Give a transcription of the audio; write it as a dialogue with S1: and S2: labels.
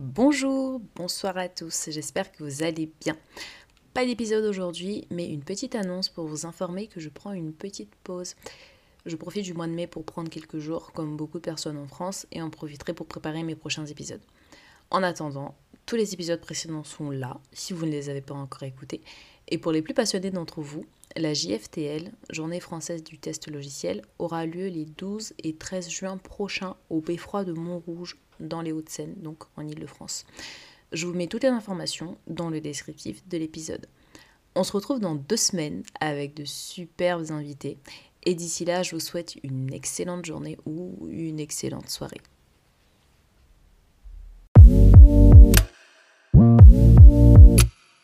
S1: Bonjour, bonsoir à tous, j'espère que vous allez bien. Pas d'épisode aujourd'hui, mais une petite annonce pour vous informer que je prends une petite pause. Je profite du mois de mai pour prendre quelques jours, comme beaucoup de personnes en France, et en profiterai pour préparer mes prochains épisodes. En attendant, tous les épisodes précédents sont là, si vous ne les avez pas encore écoutés, et pour les plus passionnés d'entre vous, la JFTL, Journée française du test logiciel, aura lieu les 12 et 13 juin prochains au Beffroi de Montrouge, dans les Hauts-de-Seine, donc en Ile-de-France. Je vous mets toutes les informations dans le descriptif de l'épisode. On se retrouve dans deux semaines avec de superbes invités. Et d'ici là, je vous souhaite une excellente journée ou une excellente soirée.